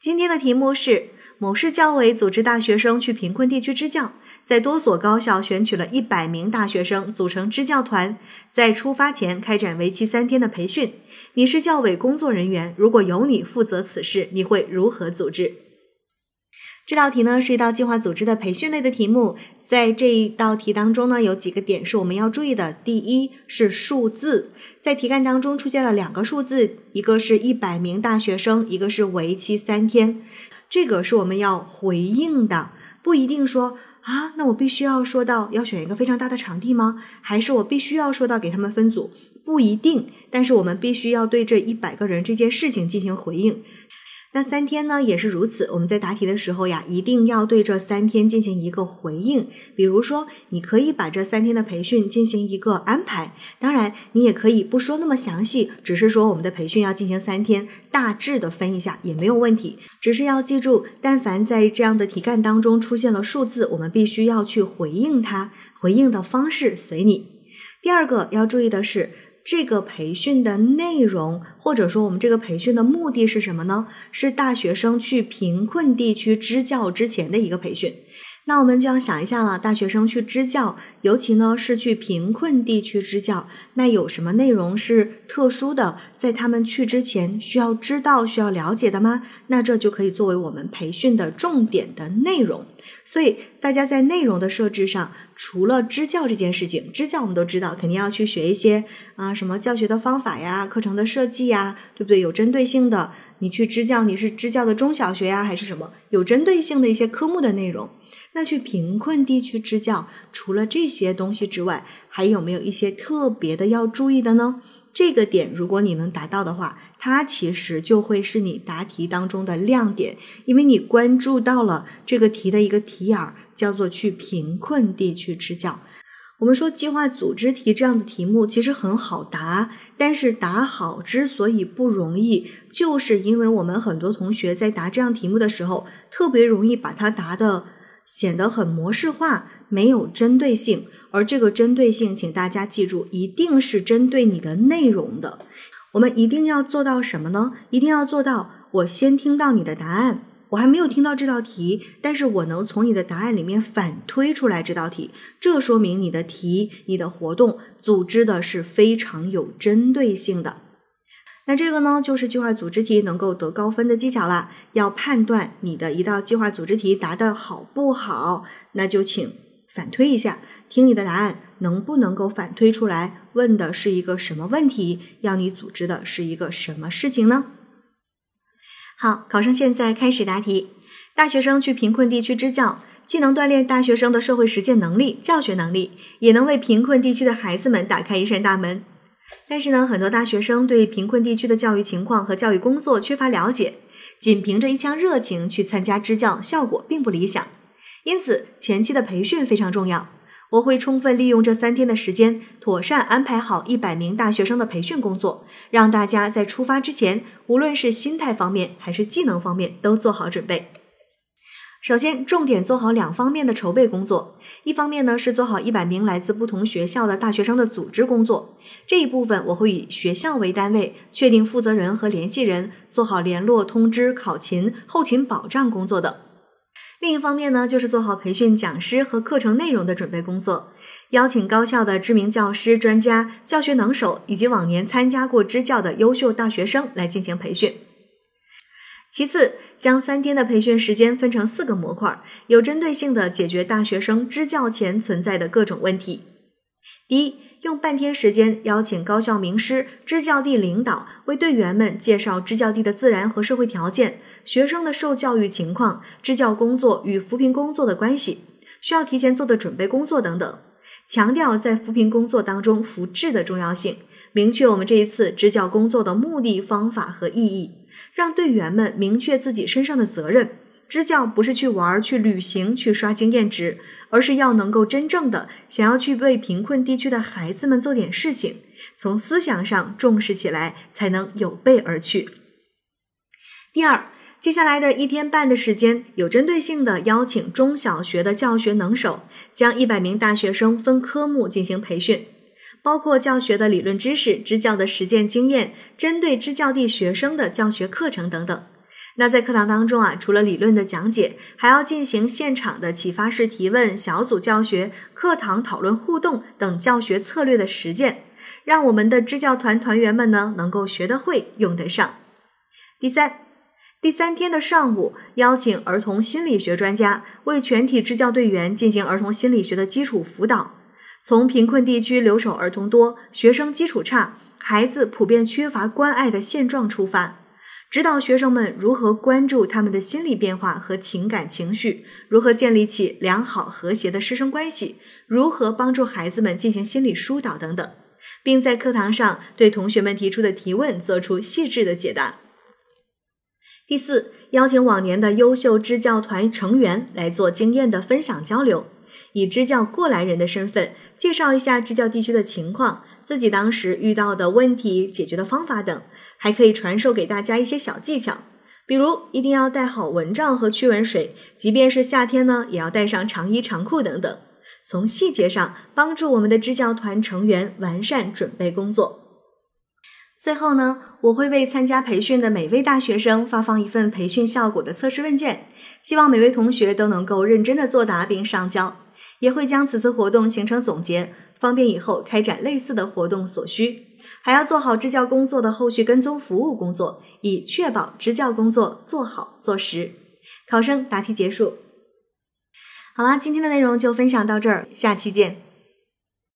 今天的题目是：某市教委组织大学生去贫困地区支教，在多所高校选取了一百名大学生组成支教团，在出发前开展为期三天的培训。你是教委工作人员，如果由你负责此事，你会如何组织？这道题呢是一道计划组织的培训类的题目，在这一道题当中呢，有几个点是我们要注意的。第一是数字，在题干当中出现了两个数字，一个是一百名大学生，一个是为期三天，这个是我们要回应的。不一定说啊，那我必须要说到要选一个非常大的场地吗？还是我必须要说到给他们分组？不一定，但是我们必须要对这一百个人这件事情进行回应。那三天呢也是如此。我们在答题的时候呀，一定要对这三天进行一个回应。比如说，你可以把这三天的培训进行一个安排。当然，你也可以不说那么详细，只是说我们的培训要进行三天，大致的分一下也没有问题。只是要记住，但凡在这样的题干当中出现了数字，我们必须要去回应它。回应的方式随你。第二个要注意的是。这个培训的内容，或者说我们这个培训的目的是什么呢？是大学生去贫困地区支教之前的一个培训。那我们就要想一下了，大学生去支教，尤其呢是去贫困地区支教，那有什么内容是特殊的，在他们去之前需要知道、需要了解的吗？那这就可以作为我们培训的重点的内容。所以大家在内容的设置上，除了支教这件事情，支教我们都知道，肯定要去学一些啊什么教学的方法呀、课程的设计呀，对不对？有针对性的，你去支教，你是支教的中小学呀，还是什么？有针对性的一些科目的内容。那去贫困地区支教，除了这些东西之外，还有没有一些特别的要注意的呢？这个点，如果你能达到的话，它其实就会是你答题当中的亮点，因为你关注到了这个题的一个题眼儿，叫做去贫困地区支教。我们说计划组织题这样的题目其实很好答，但是答好之所以不容易，就是因为我们很多同学在答这样题目的时候，特别容易把它答的。显得很模式化，没有针对性。而这个针对性，请大家记住，一定是针对你的内容的。我们一定要做到什么呢？一定要做到，我先听到你的答案，我还没有听到这道题，但是我能从你的答案里面反推出来这道题。这说明你的题、你的活动组织的是非常有针对性的。那这个呢，就是计划组织题能够得高分的技巧了。要判断你的一道计划组织题答得好不好，那就请反推一下，听你的答案能不能够反推出来，问的是一个什么问题，要你组织的是一个什么事情呢？好，考生现在开始答题。大学生去贫困地区支教，既能锻炼大学生的社会实践能力、教学能力，也能为贫困地区的孩子们打开一扇大门。但是呢，很多大学生对贫困地区的教育情况和教育工作缺乏了解，仅凭着一腔热情去参加支教，效果并不理想。因此，前期的培训非常重要。我会充分利用这三天的时间，妥善安排好一百名大学生的培训工作，让大家在出发之前，无论是心态方面还是技能方面，都做好准备。首先，重点做好两方面的筹备工作。一方面呢，是做好一百名来自不同学校的大学生的组织工作。这一部分我会以学校为单位，确定负责人和联系人，做好联络、通知、考勤、后勤保障工作等。另一方面呢，就是做好培训讲师和课程内容的准备工作，邀请高校的知名教师、专家、教学能手以及往年参加过支教的优秀大学生来进行培训。其次，将三天的培训时间分成四个模块，有针对性的解决大学生支教前存在的各种问题。第一，用半天时间邀请高校名师、支教地领导为队员们介绍支教地的自然和社会条件、学生的受教育情况、支教工作与扶贫工作的关系、需要提前做的准备工作等等，强调在扶贫工作当中扶志的重要性，明确我们这一次支教工作的目的、方法和意义。让队员们明确自己身上的责任，支教不是去玩、去旅行、去刷经验值，而是要能够真正的想要去为贫困地区的孩子们做点事情，从思想上重视起来，才能有备而去。第二，接下来的一天半的时间，有针对性的邀请中小学的教学能手，将一百名大学生分科目进行培训。包括教学的理论知识、支教的实践经验、针对支教地学生的教学课程等等。那在课堂当中啊，除了理论的讲解，还要进行现场的启发式提问、小组教学、课堂讨论互动等教学策略的实践，让我们的支教团团员们呢能够学得会、用得上。第三，第三天的上午，邀请儿童心理学专家为全体支教队员进行儿童心理学的基础辅导，从贫困地区留守儿童多、学生基础差、孩子普遍缺乏关爱的现状出发。指导学生们如何关注他们的心理变化和情感情绪，如何建立起良好和谐的师生关系，如何帮助孩子们进行心理疏导等等，并在课堂上对同学们提出的提问做出细致的解答。第四，邀请往年的优秀支教团成员来做经验的分享交流，以支教过来人的身份介绍一下支教地区的情况，自己当时遇到的问题、解决的方法等。还可以传授给大家一些小技巧，比如一定要带好蚊帐和驱蚊水，即便是夏天呢，也要带上长衣长裤等等。从细节上帮助我们的支教团成员完善准备工作。最后呢，我会为参加培训的每位大学生发放一份培训效果的测试问卷，希望每位同学都能够认真的作答并上交，也会将此次活动形成总结，方便以后开展类似的活动所需。还要做好支教工作的后续跟踪服务工作，以确保支教工作做好做实。考生答题结束。好啦，今天的内容就分享到这儿，下期见。